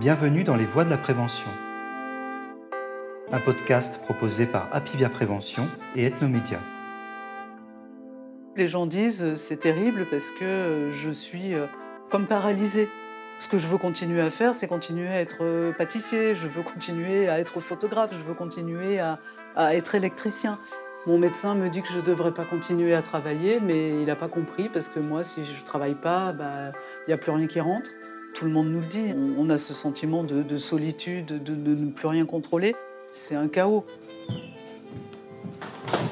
Bienvenue dans les voies de la prévention. Un podcast proposé par Apivia Prévention et Ethnomédia. Les gens disent c'est terrible parce que je suis euh, comme paralysée. Ce que je veux continuer à faire, c'est continuer à être euh, pâtissier, je veux continuer à être photographe, je veux continuer à, être électricien. Mon médecin me dit que je ne devrais pas continuer à travailler, mais il n'a pas compris parce que moi, si je ne travaille pas, bah, il n'y a plus rien qui rentre. Tout le monde nous le dit. On a ce sentiment de, solitude, de, ne plus rien contrôler. C'est un chaos.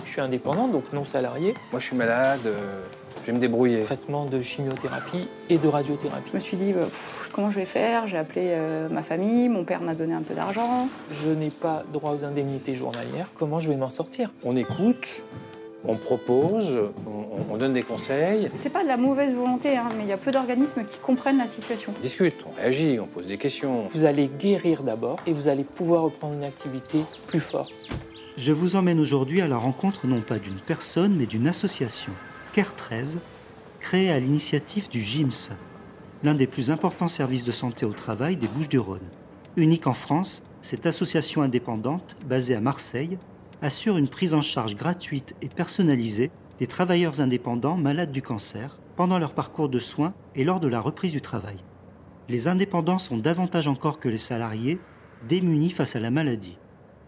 Je suis indépendant, donc non salarié. Moi, je suis malade, euh, je vais me débrouiller. Traitement de chimiothérapie et de radiothérapie. Je me suis dit, bah, comment je vais faire? J'ai appelé euh, ma famille, mon père m'a donné un peu d'argent. Je n'ai pas droit aux indemnités journalières. Comment je vais m'en sortir? On écoute, on propose, on, donne des conseils. C'est pas de la mauvaise volonté, hein, mais il y a peu d'organismes qui comprennent la situation. On discute, on réagit, on pose des questions. Vous allez guérir d'abord et vous allez pouvoir reprendre une activité plus forte. Je vous emmène aujourd'hui à la rencontre non pas d'une personne, mais d'une association, CARE 13, créée à l'initiative du GIMS, l'un des plus importants services de santé au travail des Bouches-du-Rhône. Unique en France, cette association indépendante, basée à Marseille, assure une prise en charge gratuite et personnalisée des travailleurs indépendants malades du cancer pendant leur parcours de soins et lors de la reprise du travail. Les indépendants sont davantage encore que les salariés démunis face à la maladie.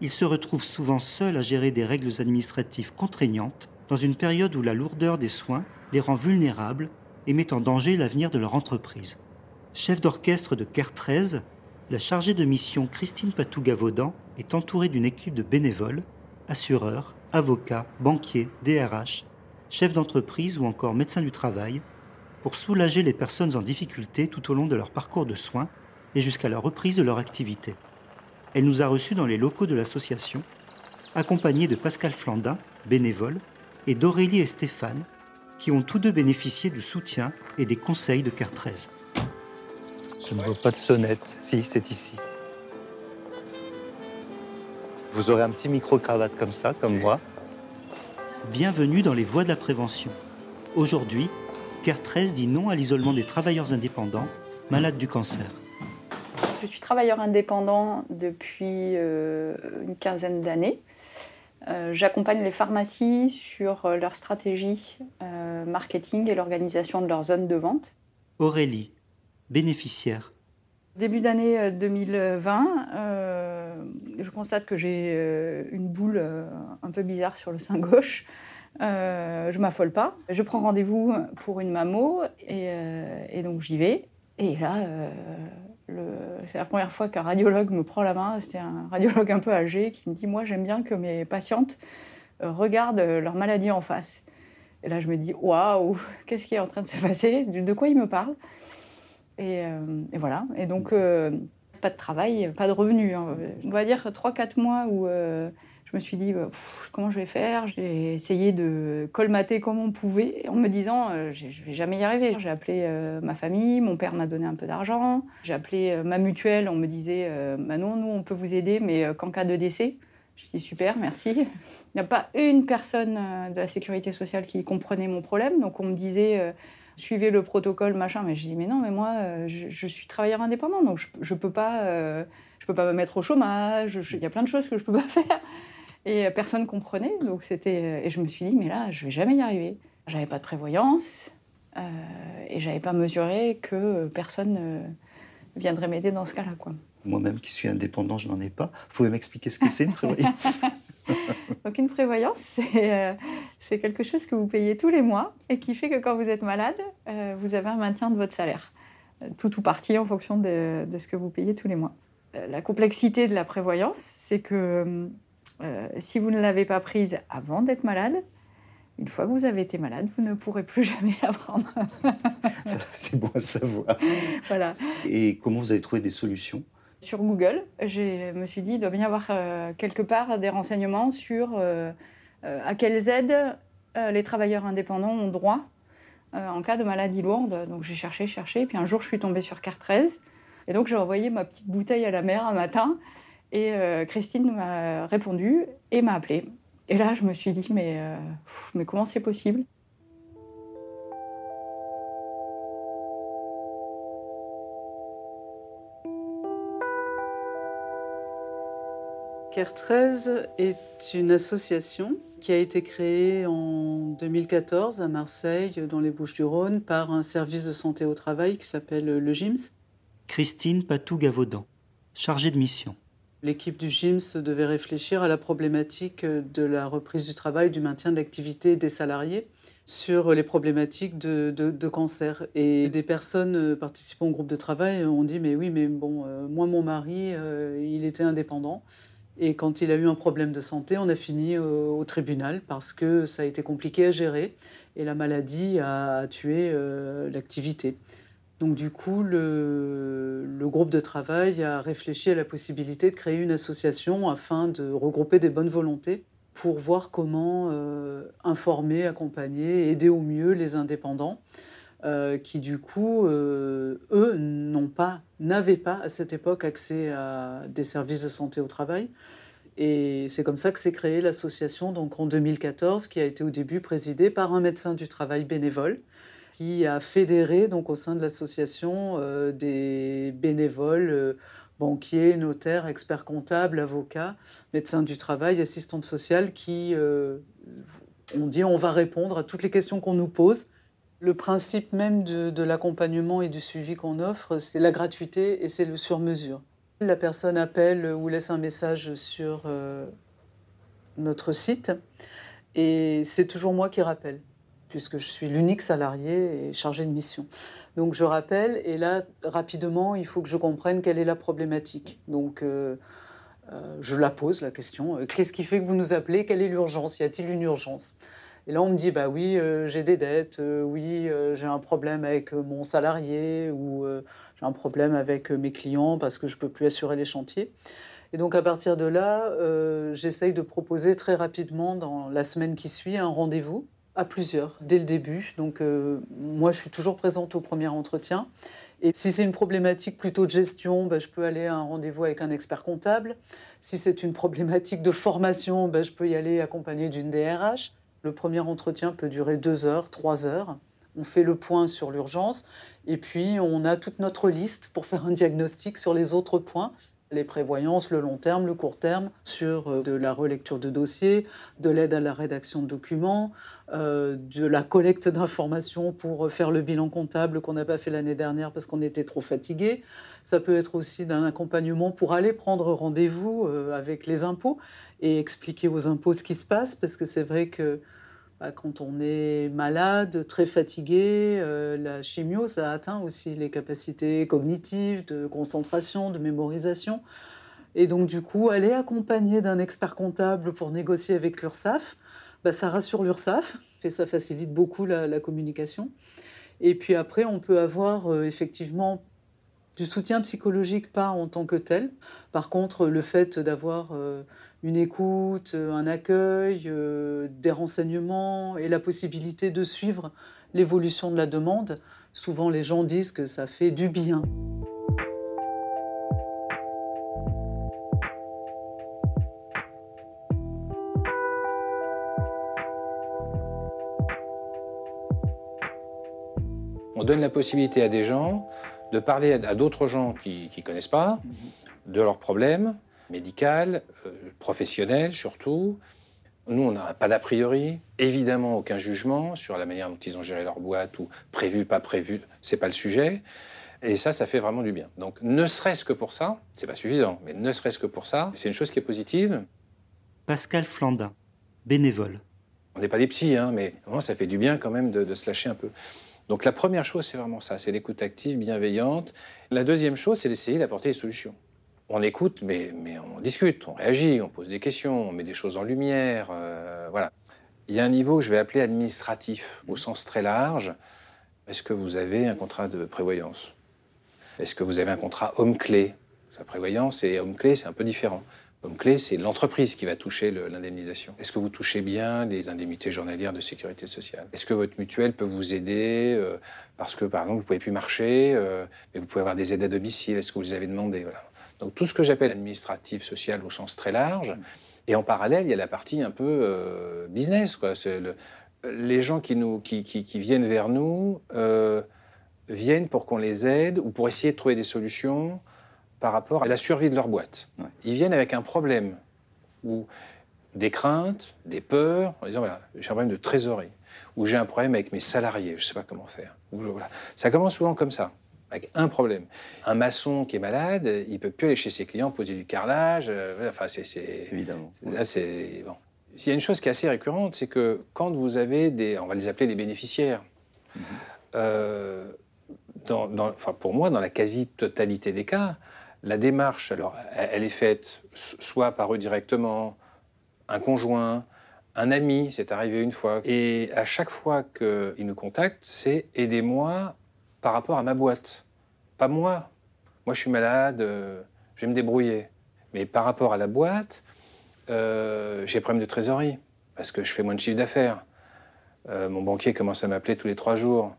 Ils se retrouvent souvent seuls à gérer des règles administratives contraignantes dans une période où la lourdeur des soins les rend vulnérables et met en danger l'avenir de leur entreprise. Chef d'orchestre de CARE 13, la chargée de mission Christine Patou-Gavaudan est entourée d'une équipe de bénévoles, assureurs, avocats, banquiers, DRH, chefs d'entreprise ou encore médecins du travail, pour soulager les personnes en difficulté tout au long de leur parcours de soins et jusqu'à la reprise de leur activité. Elle nous a reçus dans les locaux de l'association, accompagnée de Pascal Flandin, bénévole, et d'Aurélie et Stéphane, qui ont tous deux bénéficié du soutien et des conseils de CARE 13. Je ne vois pas de sonnette. Si, c'est ici. Vous aurez un petit micro-cravate comme ça, comme moi. Bienvenue dans les voies de la prévention. Aujourd'hui, CARE 13 dit non à l'isolement des travailleurs indépendants malades du cancer. Je suis travailleur indépendant depuis euh, une quinzaine d'années. Euh, j'accompagne les pharmacies sur euh, leur stratégie euh, marketing et l'organisation de leur zone de vente. Aurélie, bénéficiaire. Début d'année 2020, je constate que j'ai une boule un peu bizarre sur le sein gauche. je m'affole pas. Je prends rendez-vous pour une mammo et, et donc j'y vais. Et là, c'est la première fois qu'un radiologue me prend la main. C'était un radiologue un peu âgé qui me dit Moi, j'aime bien que mes patientes euh, regardent leur maladie en face. Et là, je me dis Waouh, qu'est-ce qui est en train de se passer? De quoi il me parle? Et, euh, voilà. Et donc, euh, pas de travail, pas de revenus. Hein. On va dire 3-4 mois où je me suis dit, bah, comment je vais faire? J'ai essayé de colmater comme on pouvait en me disant, euh, je vais jamais y arriver. J'ai appelé euh, ma famille, mon père m'a donné un peu d'argent. J'ai appelé euh, ma mutuelle, on me disait, bah non, nous, on peut vous aider, mais qu'en cas de décès. Je dis, super, merci. Il n'y a pas une personne de la sécurité sociale qui comprenait mon problème. Donc on me disait, suivez le protocole, machin. Mais je dis, mais non, mais moi, je, suis travailleur indépendant, donc je ne peux, pas, je peux pas me mettre au chômage. Il y a plein de choses que je ne peux pas faire. Et euh, personne comprenait. Donc c'était euh, et je me suis dit mais là je vais jamais y arriver. J'avais pas de prévoyance euh, et j'avais pas mesuré que personne viendrait m'aider dans ce cas-là quoi. Moi-même qui suis indépendant, je n'en ai pas. Vous pouvez m'expliquer ce que c'est une prévoyance? Donc une prévoyance, c'est quelque chose que vous payez tous les mois et qui fait que quand vous êtes malade, vous avez un maintien de votre salaire. Tout ou partie en fonction de, de, ce que vous payez tous les mois. La complexité de la prévoyance, c'est que euh, si vous ne l'avez pas prise avant d'être malade, une fois que vous avez été malade, vous ne pourrez plus jamais la prendre. C'est bon à savoir. Voilà. Et comment vous avez trouvé des solutions? Sur Google, je me suis dit, il doit bien y avoir euh, quelque part des renseignements sur euh, à quelles aides les travailleurs indépendants ont droit en cas de maladie lourde. Donc j'ai cherché, cherché, puis un jour je suis tombée sur CAR 13. Et donc j'ai envoyé ma petite bouteille à la mer un matin et euh, Christine m'a répondu et m'a appelé. Et là, je me suis dit, euh, mais comment c'est possible? CARE 13 est une association qui a été créée en 2014 à Marseille, dans les Bouches-du-Rhône, par un service de santé au travail qui s'appelle le GIMS. Christine Patou-Gavaudan, chargée de mission. L'équipe du GIMS devait réfléchir à la problématique de la reprise du travail, du maintien de l'activité des salariés sur les problématiques de, cancer. Et des personnes participant au groupe de travail ont dit Mais oui, mais bon, euh, moi, mon mari, euh, il était indépendant. Et quand il a eu un problème de santé, on a fini euh, au tribunal parce que ça a été compliqué à gérer et la maladie a tué l'activité. Donc du coup, le, groupe de travail a réfléchi à la possibilité de créer une association afin de regrouper des bonnes volontés pour voir comment euh, informer, accompagner, aider au mieux les indépendants euh, qui du coup, euh, eux, n'avaient pas à cette époque accès à des services de santé au travail. Et c'est comme ça que s'est créée l'association donc en 2014, qui a été au début présidée par un médecin du travail bénévole qui a fédéré donc au sein de l'association euh, des bénévoles, banquiers, notaires, experts comptables, avocats, médecins du travail, assistantes sociales qui ont dit on va répondre à toutes les questions qu'on nous pose. Le principe même de, l'accompagnement et du suivi qu'on offre, c'est la gratuité et c'est le sur-mesure. La personne appelle ou laisse un message sur notre site et c'est toujours moi qui rappelle puisque je suis l'unique salarié et chargé de mission. Donc je rappelle, et là, rapidement, il faut que je comprenne quelle est la problématique. Donc euh, euh, je la pose, la question. Euh, qu'est-ce qui fait que vous nous appelez? Quelle est l'urgence? Y a-t-il une urgence? Et là, on me dit, bah oui, j'ai des dettes, oui, j'ai un problème avec mon salarié, ou j'ai un problème avec mes clients parce que je ne peux plus assurer les chantiers. Et donc à partir de là, j'essaye de proposer très rapidement, dans la semaine qui suit, un rendez-vous à plusieurs, dès le début. Donc, euh, moi, je suis toujours présente au premier entretien. Et si c'est une problématique plutôt de gestion, ben, je peux aller à un rendez-vous avec un expert comptable. Si c'est une problématique de formation, ben, je peux y aller accompagné d'une DRH. Le premier entretien peut durer deux heures, trois heures. On fait le point sur l'urgence et puis on a toute notre liste pour faire un diagnostic sur les autres points les prévoyances, le long terme, le court terme, sur euh, de la relecture de dossiers, de l'aide à la rédaction de documents, euh, de la collecte d'informations pour faire le bilan comptable qu'on n'a pas fait l'année dernière parce qu'on était trop fatigué. Ça peut être aussi d'un accompagnement pour aller prendre rendez-vous euh, avec les impôts et expliquer aux impôts ce qui se passe, parce que c'est vrai que bah, quand on est malade, très fatigué, euh, la chimio, ça atteint aussi les capacités cognitives, de concentration, de mémorisation. Et donc, du coup, aller accompagné d'un expert comptable pour négocier avec l'URSSAF, bah, ça rassure l'URSSAF et ça facilite beaucoup la, communication. Et puis après, on peut avoir euh, effectivement du soutien psychologique, pas en tant que tel. Par contre, le fait d'avoir euh, une écoute, euh, un accueil, euh, des renseignements et la possibilité de suivre l'évolution de la demande. Souvent, les gens disent que ça fait du bien. On donne la possibilité à des gens de parler à d'autres gens qui ne connaissent pas de leurs problèmes, médicale, euh, professionnelle surtout. Nous, on n'a pas d'a priori, évidemment aucun jugement sur la manière dont ils ont géré leur boîte ou prévu, pas prévu, c'est pas le sujet. Et ça, ça fait vraiment du bien. Donc, ne serait-ce que pour ça, c'est pas suffisant, mais ne serait-ce que pour ça, c'est une chose qui est positive. Pascal Flandin, bénévole. On n'est pas des psys, hein, mais vraiment, ça fait du bien quand même de, de se lâcher un peu. Donc, la première chose, c'est vraiment ça, c'est l'écoute active, bienveillante. La deuxième chose, c'est d'essayer d'apporter des solutions on écoute, mais, on discute, on réagit, on pose des questions, on met des choses en lumière. Euh, voilà. Il y a un niveau que je vais appeler administratif, au sens très large. Est-ce que vous avez un contrat de prévoyance? Est-ce que vous avez un contrat homme-clé La prévoyance et homme-clé, c'est un peu différent. Homme-clé, c'est l'entreprise qui va toucher l'indemnisation. Est-ce que vous touchez bien les indemnités journalières de sécurité sociale? Est-ce que votre mutuelle peut vous aider euh, parce que, par exemple, vous ne pouvez plus marcher, euh, mais vous pouvez avoir des aides à domicile? Est-ce que vous les avez demandées? Donc tout ce que j'appelle administratif, social au sens très large. Et en parallèle, il y a la partie un peu euh, business. Quoi. Le, les gens qui, nous, qui, qui, viennent vers nous euh, viennent pour qu'on les aide ou pour essayer de trouver des solutions par rapport à la survie de leur boîte. Ils viennent avec un problème ou des craintes, des peurs, en disant voilà, j'ai un problème de trésorerie, ou j'ai un problème avec mes salariés, je ne sais pas comment faire. Ou, voilà. Ça commence souvent comme ça, avec un problème. Un maçon qui est malade, il peut plus aller chez ses clients poser du carrelage. euh, enfin, c'est Évidemment. Là, c'est bon. Il y a une chose qui est assez récurrente, c'est que quand vous avez des, on va les appeler les bénéficiaires, euh, dans, dans- enfin pour moi, dans la quasi-totalité des cas, la démarche, alors, elle, est faite soit par eux directement, un conjoint, un ami, c'est arrivé une fois, et à chaque fois qu'ils nous contactent, c'est aidez-moi par rapport à ma boîte, pas moi. Moi, je suis malade, euh, je vais me débrouiller. Mais par rapport à la boîte, euh, j'ai problème de trésorerie parce que je fais moins de chiffre d'affaires. Euh, mon banquier commence à m'appeler tous les trois jours.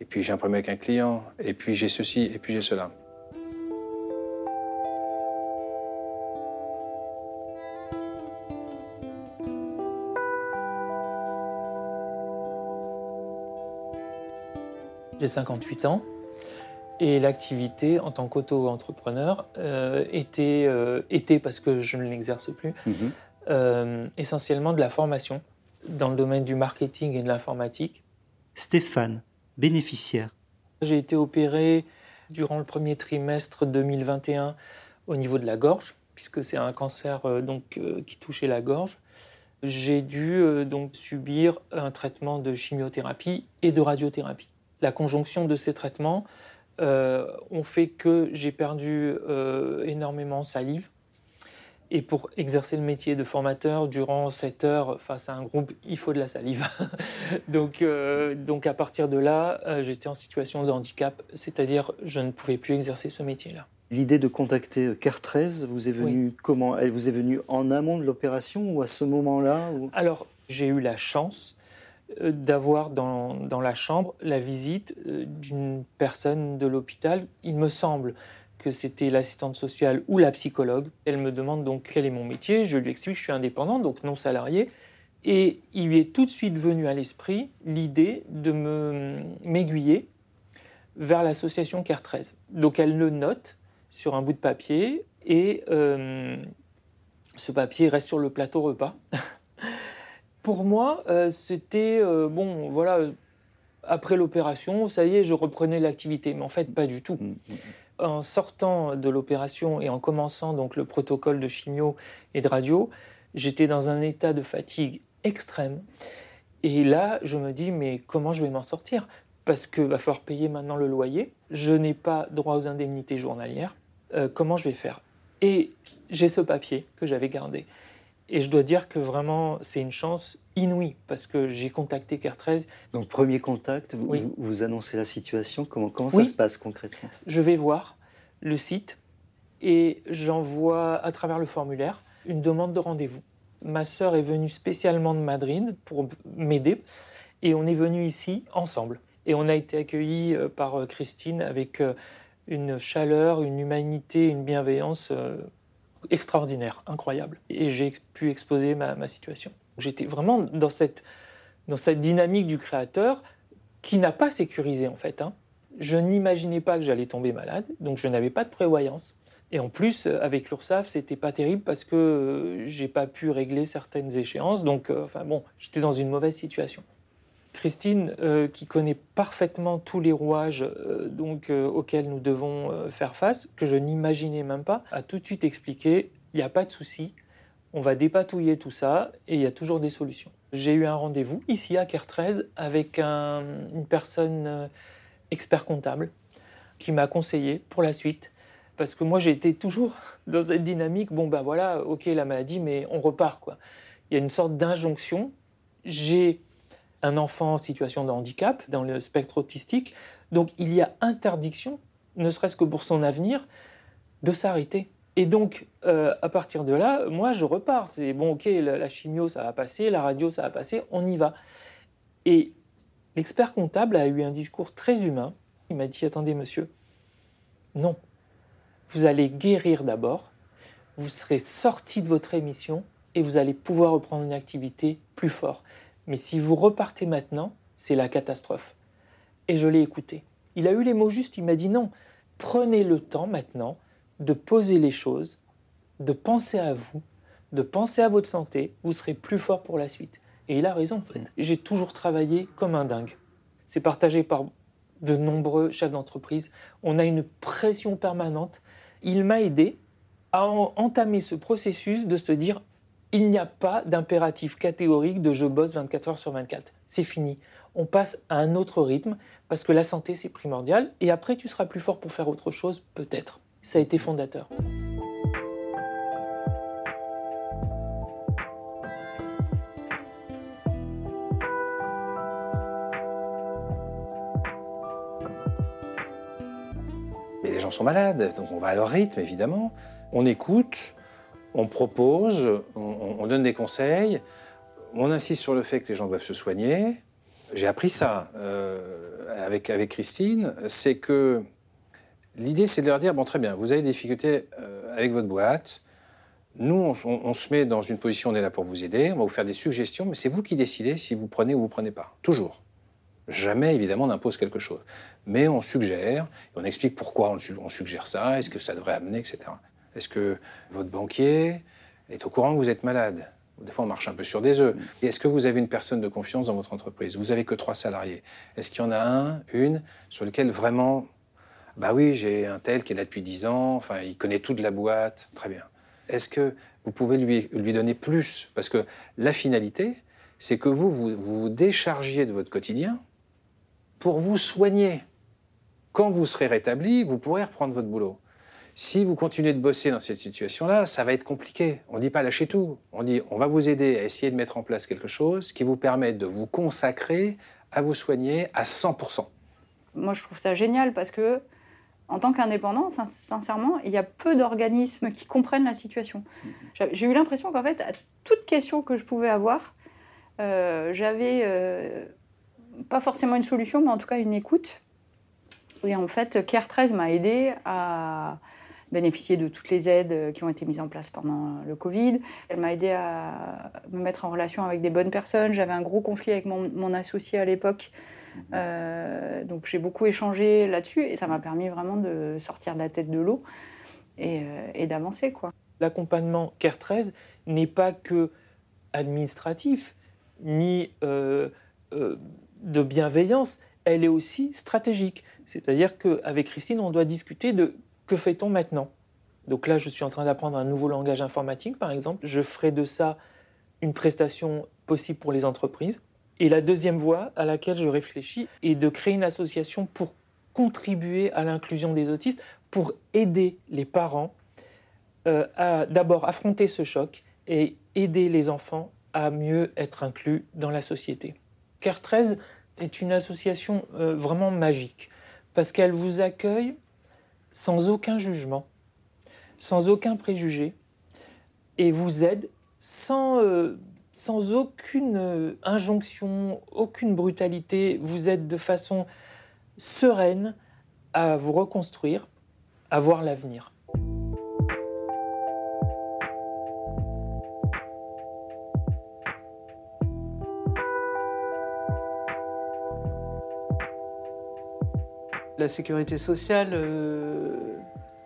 Et puis j'ai un problème avec un client. Et puis j'ai ceci. Et puis j'ai cela. J'ai 58 ans et l'activité en tant qu'auto-entrepreneur euh, était, euh, était, parce que je ne l'exerce plus, Mhm. euh, essentiellement de la formation dans le domaine du marketing et de l'informatique. Stéphane, bénéficiaire. J'ai été opéré durant le premier trimestre 2021 au niveau de la gorge, puisque c'est un cancer euh, donc, euh, qui touchait la gorge. J'ai dû euh, donc subir un traitement de chimiothérapie et de radiothérapie. La conjonction de ces traitements euh, ont fait que j'ai perdu euh, énormément salive. Et pour exercer le métier de formateur durant 7 heures face à un groupe, il faut de la salive. donc, euh, donc à partir de là, j'étais en situation de handicap, c'est-à-dire je ne pouvais plus exercer ce métier-là. L'idée de contacter CARE 13 vous est venue comment? Elle vous est venue en amont de l'opération ou à ce moment-là ou... Alors, j'ai eu la chance d'avoir dans, la chambre la visite euh, d'une personne de l'hôpital. Il me semble que c'était l'assistante sociale ou la psychologue. Elle me demande donc quel est mon métier. Je lui explique que je suis indépendant, donc non salarié. Et il lui est tout de suite venu à l'esprit l'idée de me m'aiguiller vers l'association CARE 13. Donc elle le note sur un bout de papier et euh, ce papier reste sur le plateau repas. Pour moi, euh, c'était euh, bon, voilà, euh, après l'opération, ça y est, je reprenais l'activité, mais en fait, pas du tout. Mhm. En sortant de l'opération et en commençant donc le protocole de chimio et de radio, j'étais dans un état de fatigue extrême. Et là, je me dis, mais comment je vais m'en sortir? Parce que va falloir payer maintenant le loyer. Je n'ai pas droit aux indemnités journalières. Euh, comment je vais faire? Et j'ai ce papier que j'avais gardé. Et je dois dire que vraiment, c'est une chance inouïe parce que j'ai contacté CARE 13. Donc premier contact, vous, Oui. vous- annoncez la situation. Comment, comment Oui. ça se passe concrètement? Je vais voir le site et j'envoie à travers le formulaire une demande de rendez-vous. Ma sœur est venue spécialement de Madrid pour m'aider et on est venu ici ensemble. Et on a été accueillis euh, par euh, Christine avec euh, une chaleur, une humanité, une bienveillance extraordinaire, incroyable. Et j'ai pu exposer ma, ma situation. J'étais vraiment dans cette, dans cette dynamique du créateur qui n'a pas sécurisé en fait. hein. Je n'imaginais pas que j'allais tomber malade, donc je n'avais pas de prévoyance. Et en plus, euh, avec l'URSSAF, c'était pas terrible parce que euh, j'ai pas pu régler certaines échéances. Donc, euh, enfin bon, j'étais dans une mauvaise situation. Christine, euh, qui connaît parfaitement tous les rouages euh, donc, euh, auxquels nous devons faire face, que je n'imaginais même pas, a tout de suite expliqué il n'y a pas de souci, on va dépatouiller tout ça et il y a toujours des solutions. J'ai eu un rendez-vous ici à 13 avec un- une personne expert comptable qui m'a conseillé pour la suite. Parce que moi, j'étais toujours dans cette dynamique, bon ben voilà, ok la maladie, mais on repart quoi. Il y a une sorte d'injonction. J'ai un enfant en situation de handicap dans le spectre autistique, donc il y a interdiction, ne serait-ce que pour son avenir, de s'arrêter. Et donc, euh, à partir de là, moi, je repars. C'est bon, ok, la, la chimio, ça va passer, la radio, ça va passer, on y va. Et l'expert comptable a eu un discours très humain. Il m'a dit, attendez, monsieur, non, vous allez guérir d'abord, vous serez sorti de votre émission et vous allez pouvoir reprendre une activité plus fort. Mais si vous repartez maintenant, c'est la catastrophe. Et je l'ai écouté. Il a eu les mots justes, il m'a dit non, prenez le temps maintenant de poser les choses, de penser à vous, de penser à votre santé, vous serez plus fort pour la suite. Et il a raison. J'ai toujours travaillé comme un dingue. C'est partagé par de nombreux chefs d'entreprise. On a une pression permanente. Il m'a aidé à entamer ce processus de se dire il n'y a pas d'impératif catégorique de je bosse 24 heures sur 24. C'est fini. On passe à un autre rythme parce que la santé c'est primordial et après tu seras plus fort pour faire autre chose peut-être. Ça a été fondateur. Mais les gens sont malades, donc on va à leur rythme évidemment. On écoute, on propose, on, donne des conseils, on insiste sur le fait que les gens doivent se soigner. J'ai appris ça euh, avec, Christine, c'est que l'idée c'est de leur dire, bon très bien, vous avez des difficultés euh, avec votre boîte, nous on, on, se met dans une position, on est là pour vous aider, on va vous faire des suggestions, mais c'est vous qui décidez si vous prenez ou vous prenez pas, toujours. Jamais, évidemment, on impose quelque chose. Mais on suggère, et on explique pourquoi on, suggère ça, est-ce que ça devrait amener, etc. Est-ce que votre banquier est au courant que vous êtes malade? Des fois, on marche un peu sur des œufs. Est-ce que vous avez une personne de confiance dans votre entreprise? Vous n'avez que trois salariés. Est-ce qu'il y en a un, une, sur lequel vraiment, bah oui, j'ai un tel qui est là depuis dix ans, enfin, il connaît toute la boîte, très bien. Est-ce que vous pouvez lui, lui donner plus? Parce que la finalité, c'est que vous, vous vous déchargiez de votre quotidien pour vous soigner. Quand vous serez rétabli, vous pourrez reprendre votre boulot. Si vous continuez de bosser dans cette situation-là, ça va être compliqué. On ne dit pas lâcher tout. On dit on va vous aider à essayer de mettre en place quelque chose qui vous permette de vous consacrer à vous soigner à 100%. Moi, je trouve ça génial parce que, en tant qu'indépendant, sincèrement, il y a peu d'organismes qui comprennent la situation. J'ai eu l'impression qu'en fait, à toute question que je pouvais avoir, euh, j'avais euh, pas forcément une solution, mais en tout cas une écoute. Et en fait, Care 13 m'a aidé à bénéficier de toutes les aides euh, qui ont été mises en place pendant euh, le Covid. Elle m'a aidé à me mettre en relation avec des bonnes personnes. J'avais un gros conflit avec mon, associé à l'époque. Mhm. Euh, donc j'ai beaucoup échangé là-dessus et ça m'a permis vraiment de sortir de la tête de l'eau et, d'avancer. quoi. L'accompagnement CARE 13 n'est pas que administratif ni de bienveillance, elle est aussi stratégique. C'est-à-dire qu'avec Christine, on doit discuter de que fait-on maintenant? Donc là, je suis en train d'apprendre un nouveau langage informatique, par exemple. Je ferai de ça une prestation possible pour les entreprises. Et la deuxième voie à laquelle je réfléchis est de créer une association pour contribuer à l'inclusion des autistes, pour aider les parents euh, à d'abord affronter ce choc et aider les enfants à mieux être inclus dans la société. CARE 13 est une association euh, vraiment magique parce qu'elle vous accueille sans aucun jugement, sans aucun préjugé, et vous aide sans, euh, aucune euh, injonction, aucune brutalité, vous aide de façon sereine à vous reconstruire, à voir l'avenir. la sécurité sociale euh,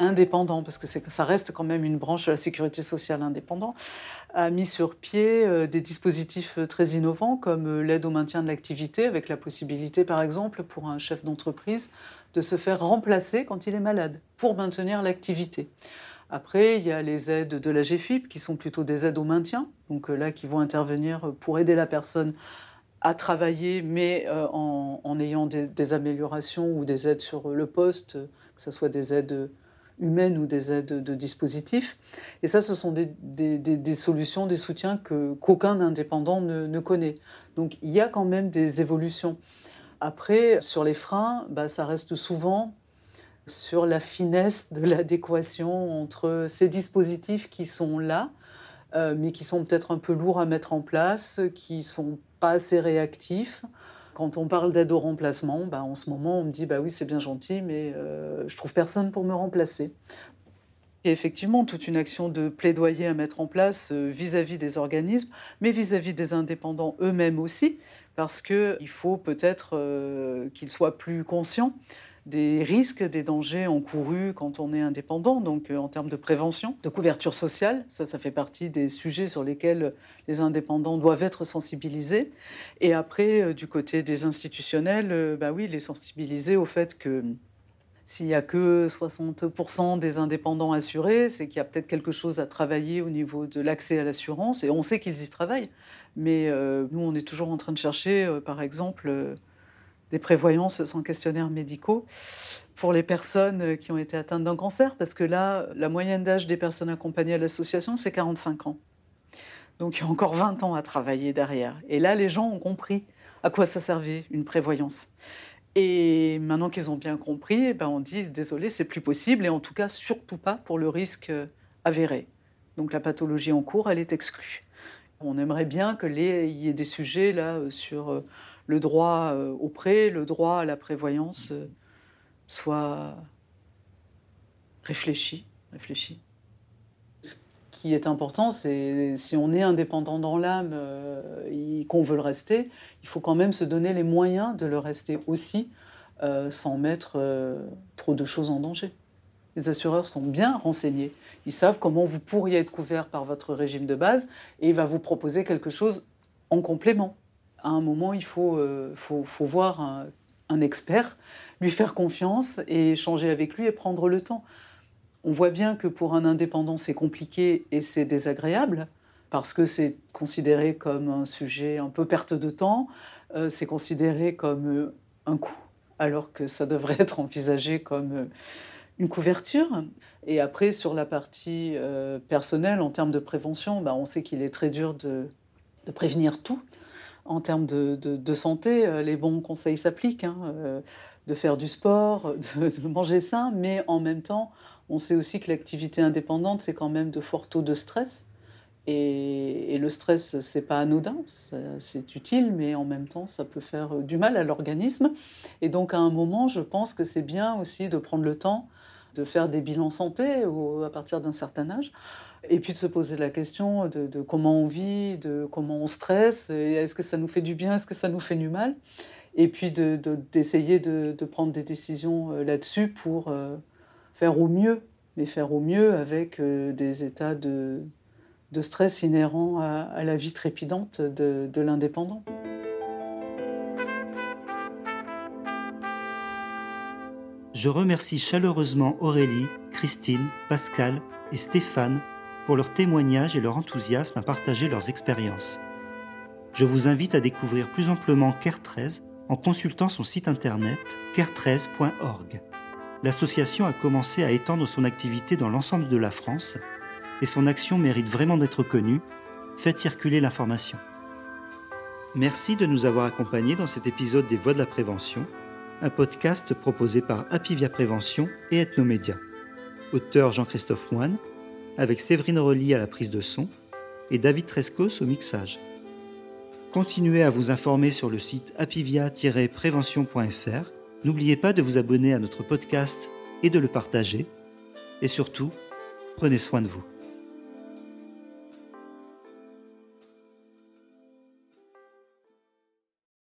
indépendant, parce que ça reste quand même une branche de la sécurité sociale indépendant, a mis sur pied euh, des dispositifs euh, très innovants comme l'aide au maintien de l'activité, avec la possibilité, par exemple, pour un chef d'entreprise de se faire remplacer quand il est malade, pour maintenir l'activité. Après, il y a les aides de la GFIP, qui sont plutôt des aides au maintien, donc là, qui vont intervenir pour aider la personne à travailler, mais euh, en, ayant des, améliorations ou des aides sur le poste, que ce soit des aides humaines ou des aides de dispositifs. Et ça, ce sont des, solutions, des soutiens qu'aucun indépendant ne, connaît. Donc il y a quand même des évolutions. Après, sur les freins, bah, ça reste souvent sur la finesse de l'adéquation entre ces dispositifs qui sont là, euh, mais qui sont peut-être un peu lourds à mettre en place, qui sont pas assez réactifs. Quand on parle d'aide au remplacement, bah, en ce moment, on me dit bah oui, c'est bien gentil, mais euh, je trouve personne pour me remplacer. Il effectivement toute une action de plaidoyer à mettre en place euh, vis-à-vis des organismes, mais vis-à-vis des indépendants eux-mêmes aussi, parce qu'il faut peut-être qu'ils soient plus conscients des risques, des dangers encourus quand on est indépendant, donc euh, en termes de prévention, de couverture sociale. Ça, ça fait partie des sujets sur lesquels les indépendants doivent être sensibilisés. Et après, euh, du côté des institutionnels, euh, bah oui, les sensibiliser au fait que s'il n'y a que 60% des indépendants assurés, c'est qu'il y a peut-être quelque chose à travailler au niveau de l'accès à l'assurance. Et on sait qu'ils y travaillent. Mais nous, on est toujours en train de chercher, par exemple, des prévoyances sans questionnaire médicaux pour les personnes qui ont été atteintes d'un cancer, parce que là, la moyenne d'âge des personnes accompagnées à l'association, c'est 45 ans. Donc il y a encore 20 ans à travailler derrière. Et là, les gens ont compris à quoi ça servait, une prévoyance. Et maintenant qu'ils ont bien compris, eh ben on dit désolé, c'est plus possible, et en tout cas, surtout pas pour le risque avéré. Donc la pathologie en cours, elle est exclue. On aimerait bien qu'il y ait des sujets là sur le droit euh, au prêt, le droit à la prévoyance euh, soit réfléchi, réfléchi. Ce qui est important, c'est si on est indépendant dans l'âme euh, et qu'on veut le rester, il faut quand même se donner les moyens de le rester aussi, sans mettre trop de choses en danger. Les assureurs sont bien renseignés. Ils savent comment vous pourriez être couvert par votre régime de base et il va vous proposer quelque chose en complément à un moment, il faut, euh, voir un, expert, lui faire confiance et échanger avec lui et prendre le temps. On voit bien que pour un indépendant, c'est compliqué et c'est désagréable parce que c'est considéré comme un sujet un peu perte de temps, euh, c'est considéré comme euh, un coût, alors que ça devrait être envisagé comme une couverture. Et après, sur la partie personnelle, en termes de prévention, bah, on sait qu'il est très dur de prévenir tout en termes de, santé, euh, les bons conseils s'appliquent, hein, euh, de faire du sport, de, manger sain, mais en même temps, on sait aussi que l'activité indépendante, c'est quand même de forts taux de stress. Et, le stress, c'est pas anodin, c'est utile, mais en même temps, ça peut faire du mal à l'organisme. Et donc, à un moment, je pense que c'est bien aussi de prendre le temps de faire des bilans santé à partir d'un certain âge et puis de se poser la question de, comment on vit, de comment on stresse, est-ce que ça nous fait du bien, est-ce que ça nous fait du mal, et puis d'essayer de, prendre des décisions euh, là-dessus pour euh, faire au mieux, mais faire au mieux avec euh, des états de, stress inhérents à, la vie trépidante de, de l'indépendant. Je remercie chaleureusement Aurélie, Christine, Pascal et Stéphane pour leur témoignage et leur enthousiasme à partager leurs expériences. Je vous invite à découvrir plus amplement CARE 13 en consultant son site internet care13.org. L'association a commencé à étendre son activité dans l'ensemble de la France et son action mérite vraiment d'être connue. Faites circuler l'information. Merci de nous avoir accompagnés dans cet épisode des Voix de la Prévention, un podcast proposé par Apivia Prévention et Ethnomédia. Auteur Jean-Christophe Moine, avec Séverine Rely à la prise de son et David Trescos au mixage. Continuez à vous informer sur le site apivia-prévention.fr. N'oubliez pas de vous abonner à notre podcast et de le partager. Et surtout, prenez soin de vous.